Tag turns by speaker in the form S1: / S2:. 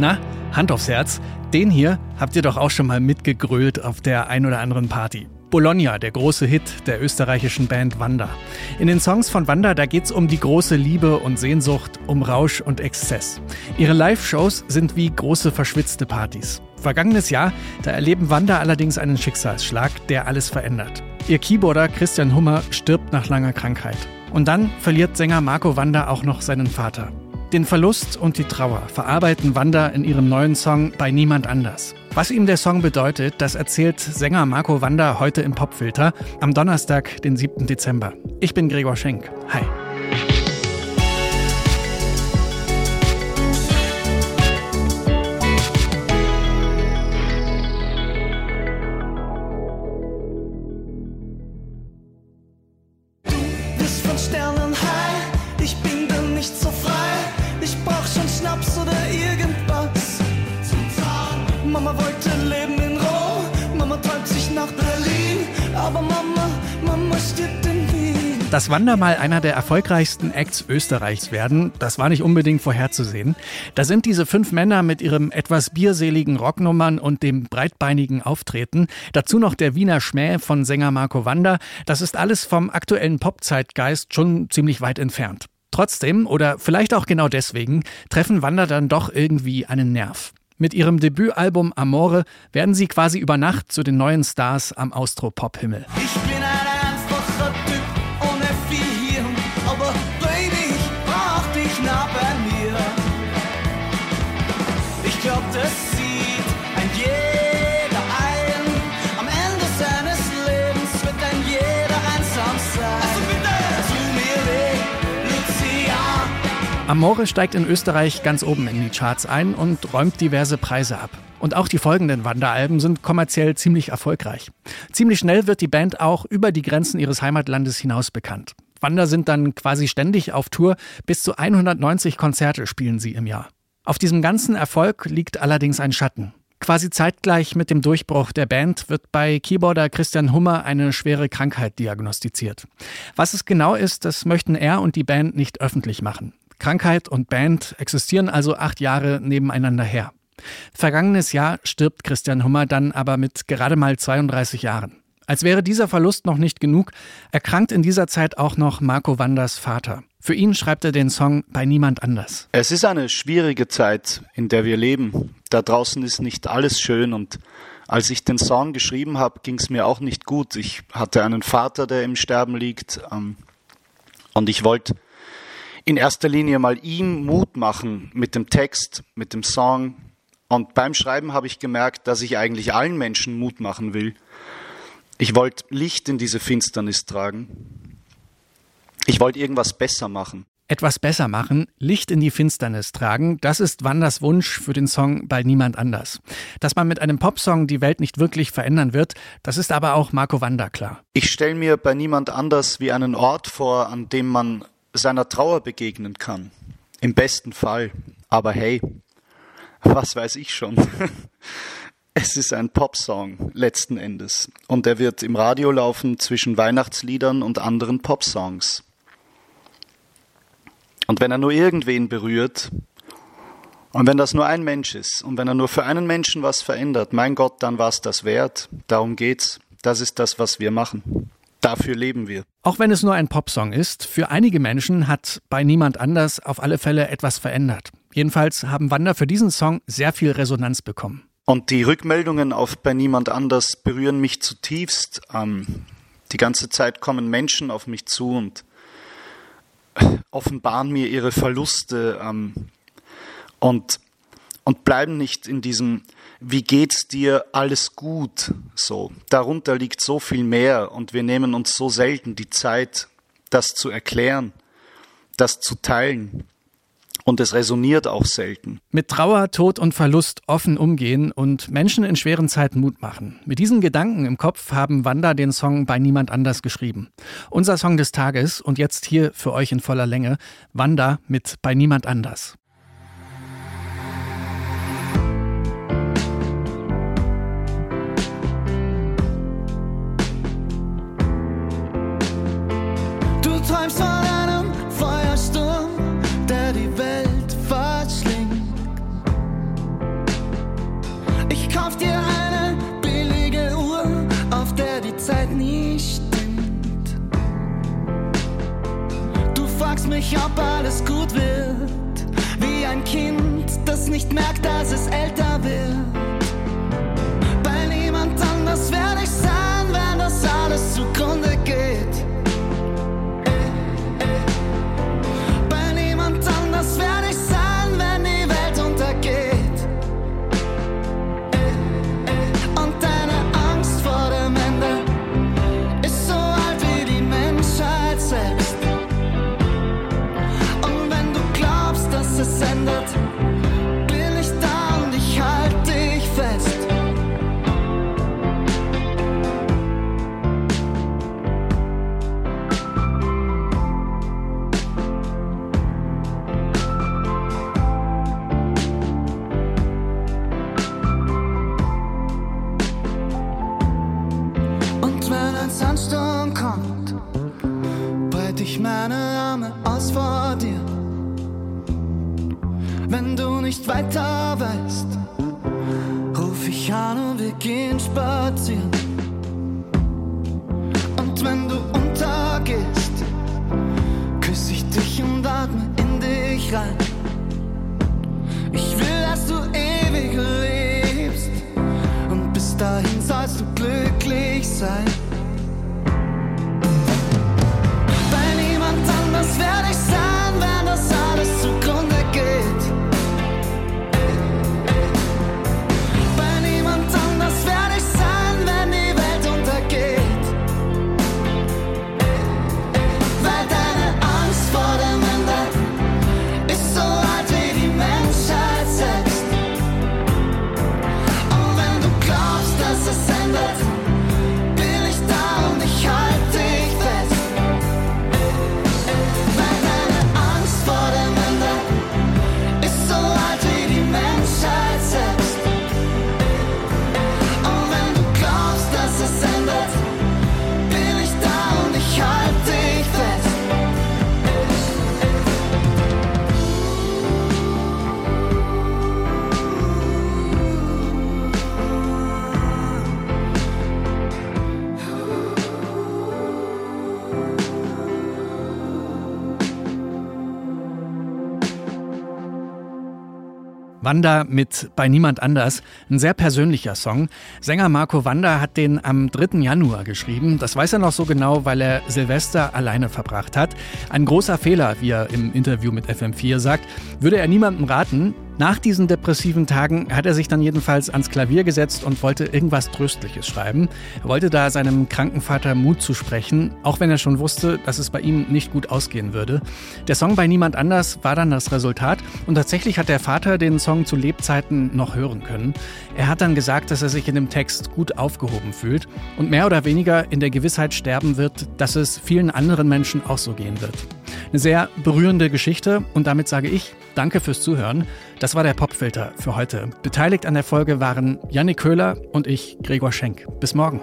S1: Na, Hand aufs Herz, den hier habt ihr doch auch schon mal mitgegrölt auf der ein oder anderen Party. Bologna, der große Hit der österreichischen Band Wanda. In den Songs von Wanda, da geht's um die große Liebe und Sehnsucht, um Rausch und Exzess. Ihre Live-Shows sind wie große verschwitzte Partys. Vergangenes Jahr, da erleben Wanda allerdings einen Schicksalsschlag, der alles verändert. Ihr Keyboarder Christian Hummer stirbt nach langer Krankheit. Und dann verliert Sänger Marco Wanda auch noch seinen Vater. Den Verlust und die Trauer verarbeiten Wanda in ihrem neuen Song Bei Niemand anders. Was ihm der Song bedeutet, das erzählt Sänger Marco Wanda heute im Popfilter am Donnerstag, den 7. Dezember. Ich bin Gregor Schenk. Hi.
S2: Mama wollte leben in Rom, Mama träumt sich nach Berlin, aber Mama, Mama stirbt in Wien.
S1: Dass Wanda mal einer der erfolgreichsten Acts Österreichs werden, das war nicht unbedingt vorherzusehen. Da sind diese fünf Männer mit ihrem etwas bierseligen Rocknummern und dem breitbeinigen Auftreten, dazu noch der Wiener Schmäh von Sänger Marco Wanda, das ist alles vom aktuellen Popzeitgeist schon ziemlich weit entfernt. Trotzdem, oder vielleicht auch genau deswegen, treffen Wanda dann doch irgendwie einen Nerv. Mit ihrem Debütalbum Amore werden sie quasi über Nacht zu den neuen Stars am Austro-Pop-Himmel.
S2: Ich bin ein
S1: Amore steigt in Österreich ganz oben in die Charts ein und räumt diverse Preise ab. Und auch die folgenden Wanderalben sind kommerziell ziemlich erfolgreich. Ziemlich schnell wird die Band auch über die Grenzen ihres Heimatlandes hinaus bekannt. Wander sind dann quasi ständig auf Tour, bis zu 190 Konzerte spielen sie im Jahr. Auf diesem ganzen Erfolg liegt allerdings ein Schatten. Quasi zeitgleich mit dem Durchbruch der Band wird bei Keyboarder Christian Hummer eine schwere Krankheit diagnostiziert. Was es genau ist, das möchten er und die Band nicht öffentlich machen. Krankheit und Band existieren also acht Jahre nebeneinander her. Vergangenes Jahr stirbt Christian Hummer dann aber mit gerade mal 32 Jahren. Als wäre dieser Verlust noch nicht genug, erkrankt in dieser Zeit auch noch Marco Wanders Vater. Für ihn schreibt er den Song bei niemand anders.
S3: Es ist eine schwierige Zeit, in der wir leben. Da draußen ist nicht alles schön und als ich den Song geschrieben habe, ging es mir auch nicht gut. Ich hatte einen Vater, der im Sterben liegt ähm, und ich wollte in erster Linie mal ihm Mut machen mit dem Text, mit dem Song. Und beim Schreiben habe ich gemerkt, dass ich eigentlich allen Menschen Mut machen will. Ich wollte Licht in diese Finsternis tragen. Ich wollte irgendwas besser machen.
S1: Etwas besser machen, Licht in die Finsternis tragen, das ist Wanders Wunsch für den Song bei niemand anders. Dass man mit einem Popsong die Welt nicht wirklich verändern wird, das ist aber auch Marco Wander klar.
S3: Ich stelle mir bei niemand anders wie einen Ort vor, an dem man seiner Trauer begegnen kann. Im besten Fall. Aber hey, was weiß ich schon. Es ist ein Popsong letzten Endes und er wird im Radio laufen zwischen Weihnachtsliedern und anderen Popsongs. Und wenn er nur irgendwen berührt und wenn das nur ein Mensch ist und wenn er nur für einen Menschen was verändert, mein Gott, dann war es das wert. Darum geht's. Das ist das, was wir machen. Dafür leben wir.
S1: Auch wenn es nur ein Popsong ist, für einige Menschen hat bei niemand anders auf alle Fälle etwas verändert. Jedenfalls haben Wander für diesen Song sehr viel Resonanz bekommen.
S3: Und die Rückmeldungen auf bei niemand anders berühren mich zutiefst. Ähm, die ganze Zeit kommen Menschen auf mich zu und offenbaren mir ihre Verluste ähm, und, und bleiben nicht in diesem wie geht's dir, alles gut, so. Darunter liegt so viel mehr und wir nehmen uns so selten die Zeit, das zu erklären, das zu teilen. Und es resoniert auch selten.
S1: Mit Trauer, Tod und Verlust offen umgehen und Menschen in schweren Zeiten Mut machen. Mit diesen Gedanken im Kopf haben Wanda den Song bei niemand anders geschrieben. Unser Song des Tages und jetzt hier für euch in voller Länge. Wanda mit bei niemand anders.
S2: stimmt. Du fragst mich, ob alles gut wird, wie ein Kind, das nicht merkt, dass es älter wird. Bei niemand anders werde ich sein, wenn das alles zugrunde geht. Dass weiter weißt, ruf ich an und wir gehen spazieren. Und wenn du untergehst, küsse ich dich und atme in dich rein. Ich will, dass du ewig lebst und bis dahin sollst
S1: Wanda mit Bei Niemand anders. Ein sehr persönlicher Song. Sänger Marco Wanda hat den am 3. Januar geschrieben. Das weiß er noch so genau, weil er Silvester alleine verbracht hat. Ein großer Fehler, wie er im Interview mit FM4 sagt, würde er niemandem raten. Nach diesen depressiven Tagen hat er sich dann jedenfalls ans Klavier gesetzt und wollte irgendwas Tröstliches schreiben. Er wollte da seinem kranken Vater Mut zusprechen, auch wenn er schon wusste, dass es bei ihm nicht gut ausgehen würde. Der Song bei Niemand anders war dann das Resultat und tatsächlich hat der Vater den Song zu Lebzeiten noch hören können. Er hat dann gesagt, dass er sich in dem Text gut aufgehoben fühlt und mehr oder weniger in der Gewissheit sterben wird, dass es vielen anderen Menschen auch so gehen wird. Eine sehr berührende Geschichte und damit sage ich Danke fürs Zuhören. Das war der Popfilter für heute. Beteiligt an der Folge waren Yannick Köhler und ich, Gregor Schenk. Bis morgen.